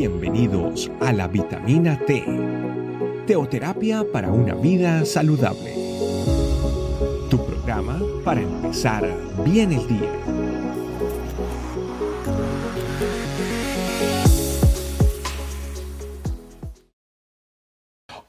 Bienvenidos a la vitamina T, teoterapia para una vida saludable. Tu programa para empezar bien el día.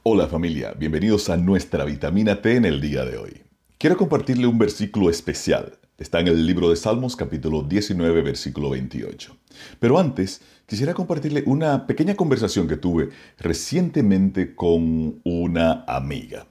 Hola familia, bienvenidos a nuestra vitamina T en el día de hoy. Quiero compartirle un versículo especial. Está en el libro de Salmos capítulo 19 versículo 28. Pero antes, quisiera compartirle una pequeña conversación que tuve recientemente con una amiga.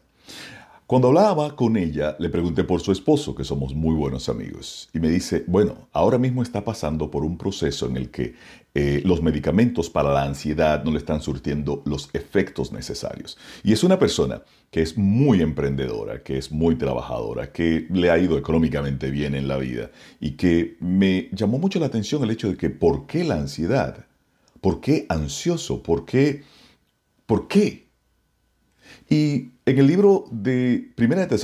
Cuando hablaba con ella, le pregunté por su esposo, que somos muy buenos amigos, y me dice, bueno, ahora mismo está pasando por un proceso en el que eh, los medicamentos para la ansiedad no le están surtiendo los efectos necesarios. Y es una persona que es muy emprendedora, que es muy trabajadora, que le ha ido económicamente bien en la vida y que me llamó mucho la atención el hecho de que ¿por qué la ansiedad? ¿Por qué ansioso? ¿Por qué? ¿Por qué? Y en el libro de Primera de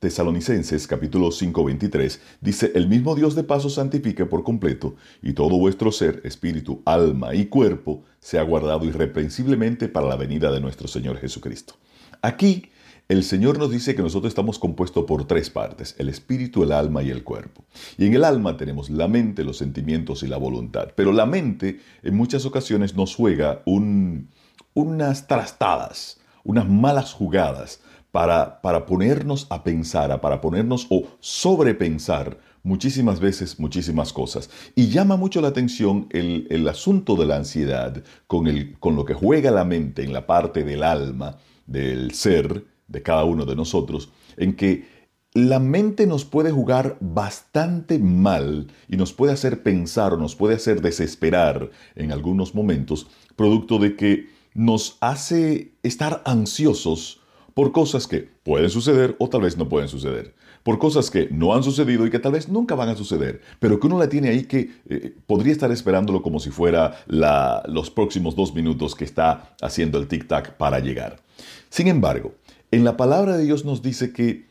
Tesalonicenses, capítulo 5, 23, dice, el mismo Dios de paso santifique por completo, y todo vuestro ser, espíritu, alma y cuerpo, sea guardado irreprensiblemente para la venida de nuestro Señor Jesucristo. Aquí, el Señor nos dice que nosotros estamos compuestos por tres partes, el espíritu, el alma y el cuerpo. Y en el alma tenemos la mente, los sentimientos y la voluntad. Pero la mente en muchas ocasiones nos juega unas trastadas unas malas jugadas para, para ponernos a pensar, para ponernos o sobrepensar muchísimas veces muchísimas cosas. Y llama mucho la atención el, asunto de la ansiedad con, el, con lo que juega la mente en la parte del alma, del ser, de cada uno de nosotros, en que la mente nos puede jugar bastante mal y nos puede hacer pensar o nos puede hacer desesperar en algunos momentos, producto de que nos hace estar ansiosos por cosas que pueden suceder o tal vez no pueden suceder, por cosas que no han sucedido y que tal vez nunca van a suceder, pero que uno la tiene ahí que eh, podría estar esperándolo como si fuera los próximos dos minutos que está haciendo el tic-tac para llegar. Sin embargo, en la palabra de Dios nos dice que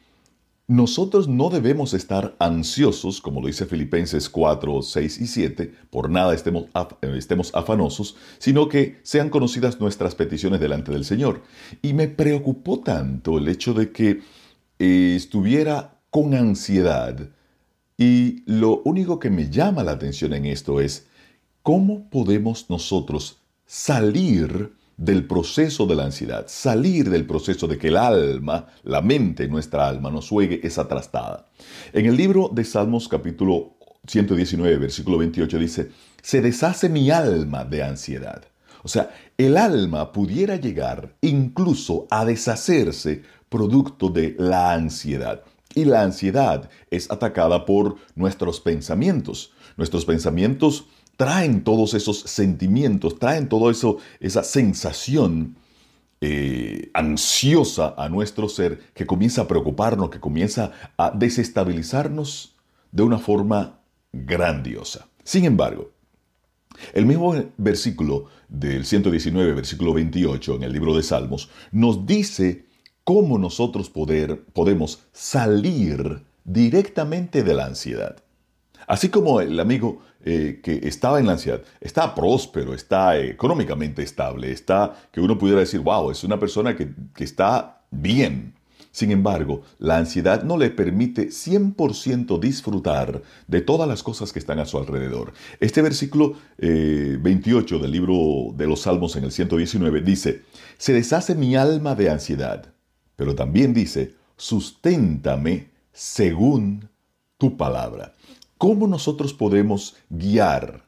nosotros no debemos estar ansiosos, como lo dice Filipenses 4, 6 y 7, por nada estemos, estemos, afanosos, sino que sean conocidas nuestras peticiones delante del Señor. Y me preocupó tanto el hecho de que eh, estuviera con ansiedad. Y lo único que me llama la atención en esto es, ¿cómo podemos nosotros salir del proceso de la ansiedad, salir del proceso de que el alma, la mente, nuestra alma, nos juegue esa trastada. En el libro de Salmos capítulo 119, versículo 28 dice, se deshace mi alma de ansiedad. O sea, el alma pudiera llegar incluso a deshacerse producto de la ansiedad. Y la ansiedad es atacada por nuestros pensamientos. Nuestros pensamientos traen todos esos sentimientos, traen todo eso, esa sensación eh, ansiosa a nuestro ser que comienza a preocuparnos, que comienza a desestabilizarnos de una forma grandiosa. Sin embargo, el mismo versículo del 119, versículo 28 en el libro de Salmos, nos dice cómo nosotros poder, podemos salir directamente de la ansiedad. Así como el amigo eh, que estaba en la ansiedad está próspero, está económicamente estable, está que uno pudiera decir, wow, es una persona que, está bien. Sin embargo, la ansiedad no le permite 100% disfrutar de todas las cosas que están a su alrededor. Este versículo 28 eh, del libro de los Salmos en el 119 dice, se deshace mi alma de ansiedad, pero también dice, susténtame según tu palabra. ¿Cómo nosotros podemos guiar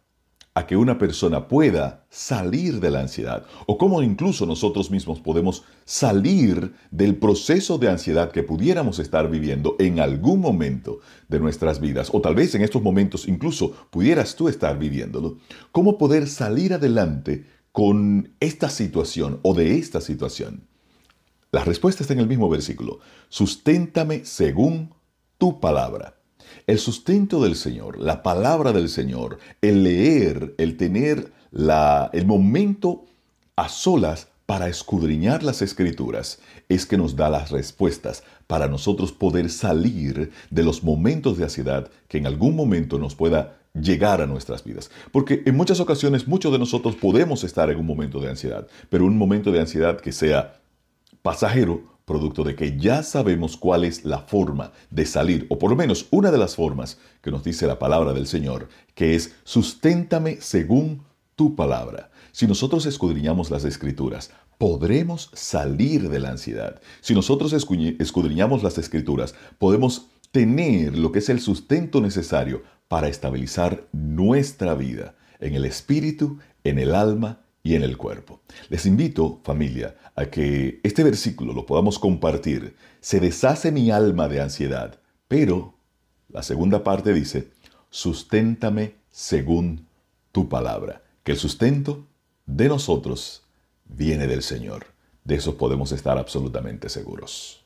a que una persona pueda salir de la ansiedad? ¿O cómo incluso nosotros mismos podemos salir del proceso de ansiedad que pudiéramos estar viviendo en algún momento de nuestras vidas? O tal vez en estos momentos incluso pudieras tú estar viviéndolo. ¿Cómo poder salir adelante con esta situación o de esta situación? La respuesta está en el mismo versículo. Susténtame según tu palabra. El sustento del Señor, la palabra del Señor, el leer, el tener la, el momento a solas para escudriñar las escrituras, es que nos da las respuestas para nosotros poder salir de los momentos de ansiedad que en algún momento nos pueda llegar a nuestras vidas. Porque en muchas ocasiones muchos de nosotros podemos estar en un momento de ansiedad, pero un momento de ansiedad que sea pasajero, producto de que ya sabemos cuál es la forma de salir, o por lo menos una de las formas que nos dice la palabra del Señor, que es susténtame según tu palabra. Si nosotros escudriñamos las escrituras, podremos salir de la ansiedad. Si nosotros escudriñamos las escrituras, podemos tener lo que es el sustento necesario para estabilizar nuestra vida en el espíritu, en el alma y en el cuerpo. Les invito, familia, a que este versículo lo podamos compartir. Se deshace mi alma de ansiedad, pero la segunda parte dice, susténtame según tu palabra. Que el sustento de nosotros viene del Señor. De eso podemos estar absolutamente seguros.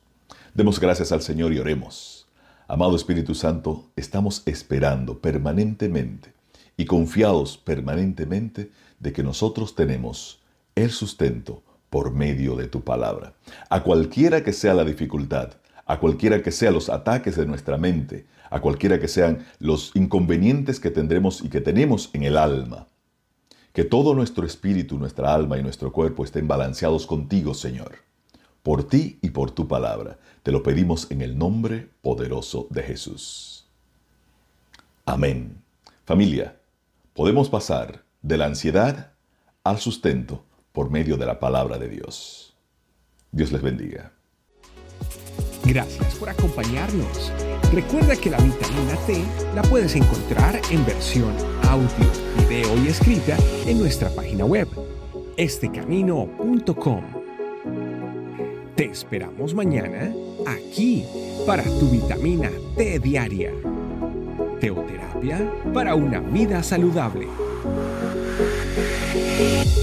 Demos gracias al Señor y oremos. Amado Espíritu Santo, estamos esperando permanentemente y confiados permanentemente de que nosotros tenemos el sustento por medio de tu palabra. A cualquiera que sea la dificultad, a cualquiera que sean los ataques de nuestra mente, a cualquiera que sean los inconvenientes que tendremos y que tenemos en el alma, que todo nuestro espíritu, nuestra alma y nuestro cuerpo estén balanceados contigo, Señor. Por ti y por tu palabra. Te lo pedimos en el nombre poderoso de Jesús. Amén. Familia, podemos pasar de la ansiedad al sustento por medio de la palabra de Dios. Dios les bendiga. Gracias por acompañarnos. Recuerda que la vitamina T la puedes encontrar en versión audio, video y escrita en nuestra página web, estecamino.com. Te esperamos mañana aquí para tu vitamina T diaria. Teoterapia para una vida saludable. Música